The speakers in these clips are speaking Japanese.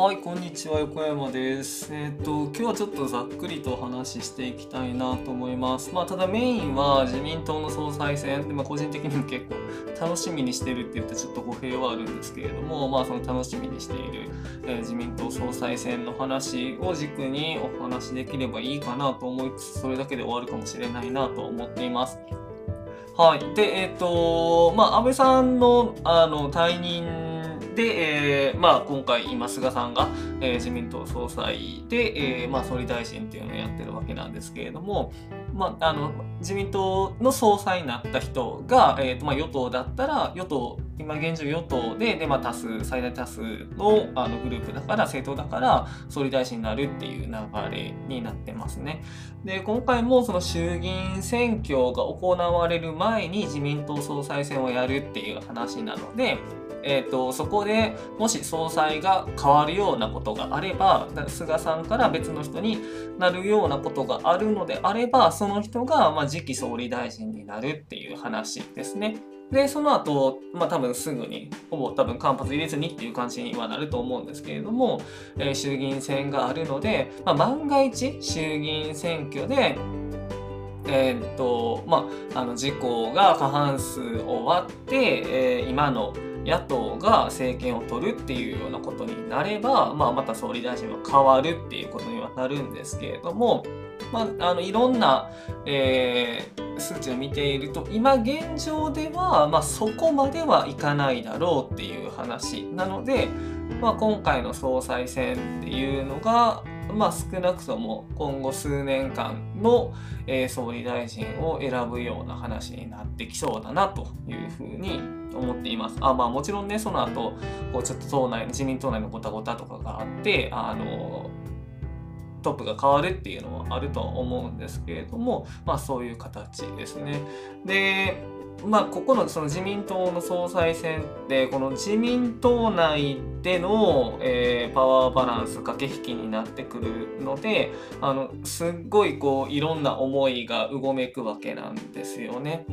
はい、こんにちは、横山です。えっ、ー、と、今日はちょっとざっくりとお話ししていきたいなと思います。まあ、ただメインは自民党の総裁選で、まあ、個人的にも結構楽しみにしてるって言ってちょっと語弊はあるんですけれども、まあ、その楽しみにしている、えー、自民党総裁選の話を軸にお話しできればいいかなと思いつつ、それだけで終わるかもしれないなと思っています。はい。で、えっ、ー、と、まあ、安倍さんの、あの、退任で、えー、まあ、今回、今、菅さんが、えー、自民党総裁で、えー、まあ、総理大臣っていうのをやってるわけなんですけれども、まあ、あの自民党の総裁になった人が、えーとまあ、与党だったら与党今現状与党でで、まあ、多数最大多数のあのグループだから政党だから総理大臣になるっていう流れになってますね。で今回もその衆議院選挙が行われる前に自民党総裁選をやるっていう話なのでえーと、そこでもし総裁が変わるようなことがあれば菅さんから別の人になるようなことがあるのであればその人がま次期総理大臣になるっていう話ですね。で、その後、まあ多分すぐに、ほぼ多分間髪入れずにっていう感じにはなると思うんですけれども、えー、衆議院選があるので、まあ、万が一衆議院選挙で、えー、っと、まあ、あの、自公が過半数終わって、えー、今の野党が政権を取るっていうようなことになれば、まあ、また総理大臣は変わるっていうことにはなるんですけれども、まあ、あのいろんな、えー、数値を見ていると今現状では、まあ、そこまではいかないだろうっていう話。なので、まあ、今回の総裁選っていうのが、まあ、少なくとも今後数年間の、えー、総理大臣を選ぶような話になってきそうだなというふうに思っています。あまあもちろんねその後こうちょっと党内自民党内のごたごたとかがあってあのトップが変わるっていうのはあるとは思うんですけれどもまあそういう形ですね。でまあ、ここのその自民党の総裁選でこの自民党内での、えー、パワーバランス駆け引きになってくるのであのすっごいこういろんな思いがうごめくわけなんですよね。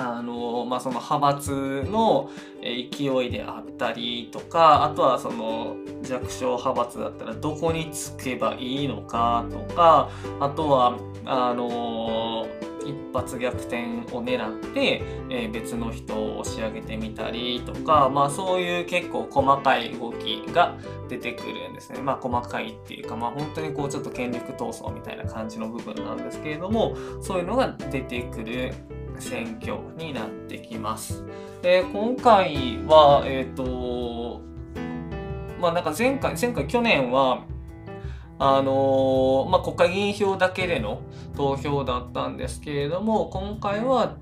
あのまあ、その派閥の勢いであったりとかあとはその弱小派閥だったらどこにつけばいいのかとかあとはあの一発逆転を狙って、えー、別の人を押し上げてみたりとか、まあ、そういう結構細かい動きが出てくるんですね。まあ、細かいっていうか、まあ、本当にこうちょっと権力闘争みたいな感じの部分なんですけれどもそういうのが出てくる選挙になってきます。で今回は、えっ、ー、とまあなんか前回前回去年はあのまあ、国会議員票だけでの投票だったんですけれども今回は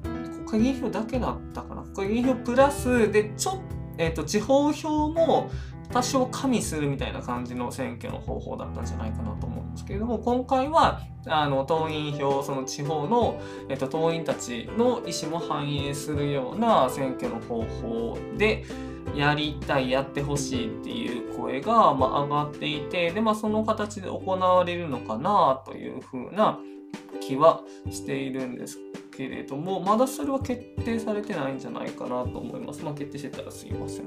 国会議員票だけだったかな国会議員票プラスでちょっえーと、地方票も多少加味するみたいな感じの選挙の方法だったんじゃないかなと思うんですけれども今回はあの党員票その地方の、えーと党員たちの意思も反映するような選挙の方法でやりたいやってほしいっていう声が、まあ、上がっていてで、まあ、その形で行われるのかなというふうな気はしているんですけれどもまだそれは決定されてないんじゃないかなと思います。まあ、決定してたらすいません。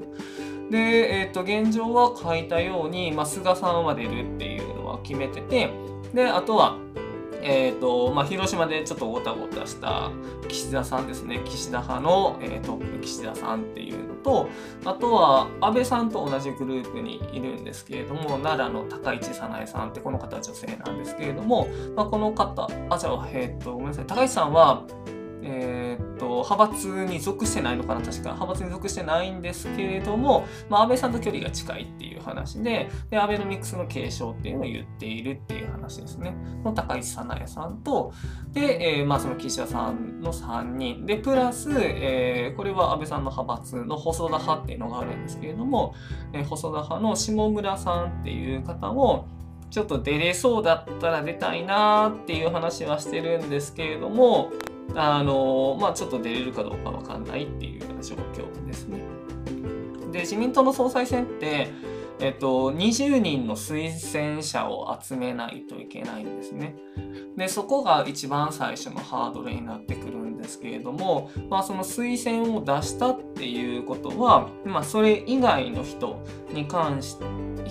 で、えっ、ー、と現状は書いたように、まあ、菅さんは出るっていうのは決めててであとはえーとまあ、広島でちょっとごたごたした岸田さんですね。岸田派の、えー、トップ岸田さんっていうのとあとは安倍さんと同じグループにいるんですけれども奈良の高市早苗さんってこの方は女性なんですけれども、まあ、この方あじゃあえっ、ー、とごめんなさい。高市さんはえー、と派閥に属してないのかな確か。派閥に属してないんですけれども、まあ、安倍さんと距離が近いっていう話ででアベノミクスの継承っていうのを言っているっていう話ですね。の高市早苗さんとで、えー、まあ、その岸田さんの3人。でプラス、えー、これは安倍さんの派閥の細田派っていうのがあるんですけれども、え細田派の下村さんっていう方をちょっと出れそうだったら出たいなっていう話はしてるんですけれども、あのまあ、ちょっと出れるかどうかわかんないっていうような状況ですね。で自民党の総裁選って、えっと、20人の推薦者を集めないといけないんですね。でそこが一番最初のハードルになってくるんですけれども、まあ、その推薦を出したっていうことは、まあ、それ以外の人に関して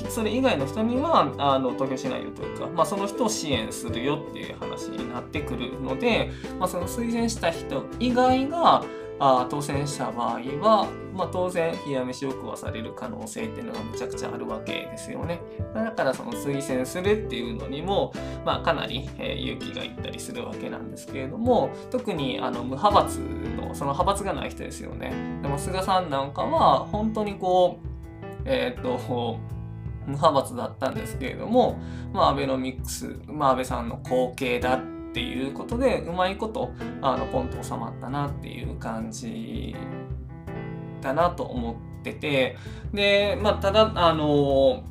それ以外の人にはあの投票しないよというか、まあ、その人を支援するよっていう話になってくるので、まあ、その推薦した人以外があ当選した場合は、まあ、当然冷や飯を食わされる可能性っていうのがむちゃくちゃあるわけですよね。だからその推薦するっていうのにも、まあ、かなり、え、勇気がいったりするわけなんですけれども特にあの無派閥のその派閥がない人ですよね。でも菅さんなんかは本当にこうえっ、と無派閥だったんですけれども、まあ、アベノミクス、まあ、安倍さんの後継だっっていうことでうまいことあのポンと収まったなっていう感じだなと思っててでまあただあの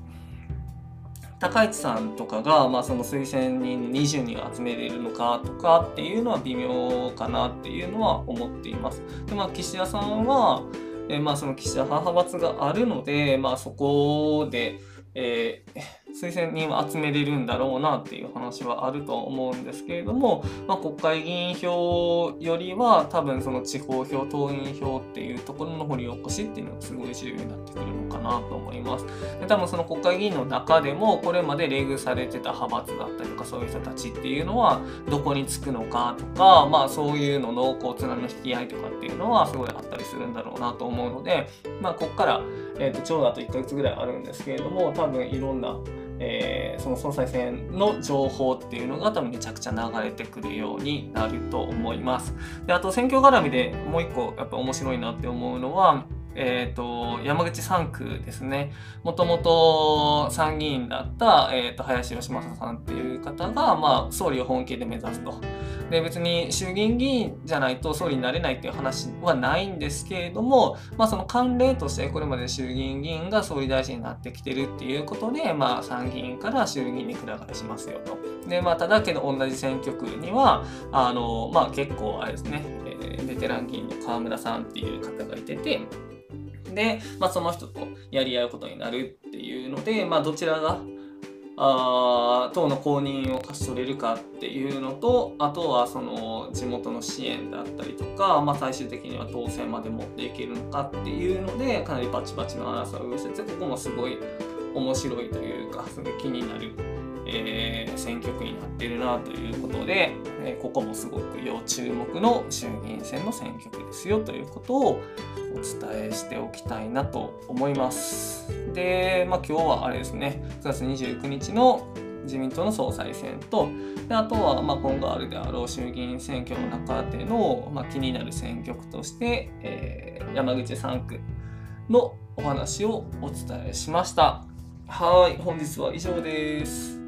高市さんとかが、まあ、その推薦人20人集めれるのかとかっていうのは微妙かなっていうのは思っています。でまあ、岸田さんは、えまあ、その岸田派閥があるので、まあ、そこで、えー推薦人は集めれるんだろうなっていう話はあると思うんですけれども、まあ、国会議員票よりは多分その地方票党員票っていうところの掘り起こしっていうのがすごい重要になってくるのかなと思います。で多分その国会議員の中でもこれまで冷遇されてた派閥だったりとかそういう人たちっていうのはどこにつくのかとか、まあ、そういうののこう綱の引き合いとかっていうのはすごいあったりするんだろうなと思うので、まあ、ここから、えーと、ちょうどあと1ヶ月ぐらいあるんですけれども多分いろんなえー、その総裁選の情報っていうのが多分めちゃくちゃ流れてくるようになると思います。であと選挙絡みでもう一個やっぱ面白いなって思うのはえーと、山口3区ですねもともと参議院だった、えーと、林芳正さんっていう方が、まあ、総理を本気で目指すと。で別に衆議院議員じゃないと総理になれないっていう話はないんですけれども、まあ、その慣例としてこれまで衆議院議員が総理大臣になってきてるっていうことで、まあ、参議院から衆議院にくら替えしますよと。でまあ、ただけど同じ選挙区にはあの、まあ、結構あれですね、えー、ベテラン議員の河村さんっていう方がいてて。で、まあ、その人とやり合うことになるっていうので、まあ、どちらがあ党の公認を勝ち取れるかっていうのとあとはその地元の支援だったりとか、まあ、最終的には当選まで持っていけるのかっていうのでかなりバチバチの争いをしててここもすごい面白いというかすごい気になるえー、選挙区になってるなということで、えー、ここもすごく要注目の衆議院選の選挙区ですよということをお伝えしておきたいなと思います。で、まあ、今日はあれですね9月29日の自民党の総裁選とであとはま今後あるであろう衆議院選挙の中での、まあ、気になる選挙区として、えー、山口3区のお話をお伝えしました。はい、本日は以上です。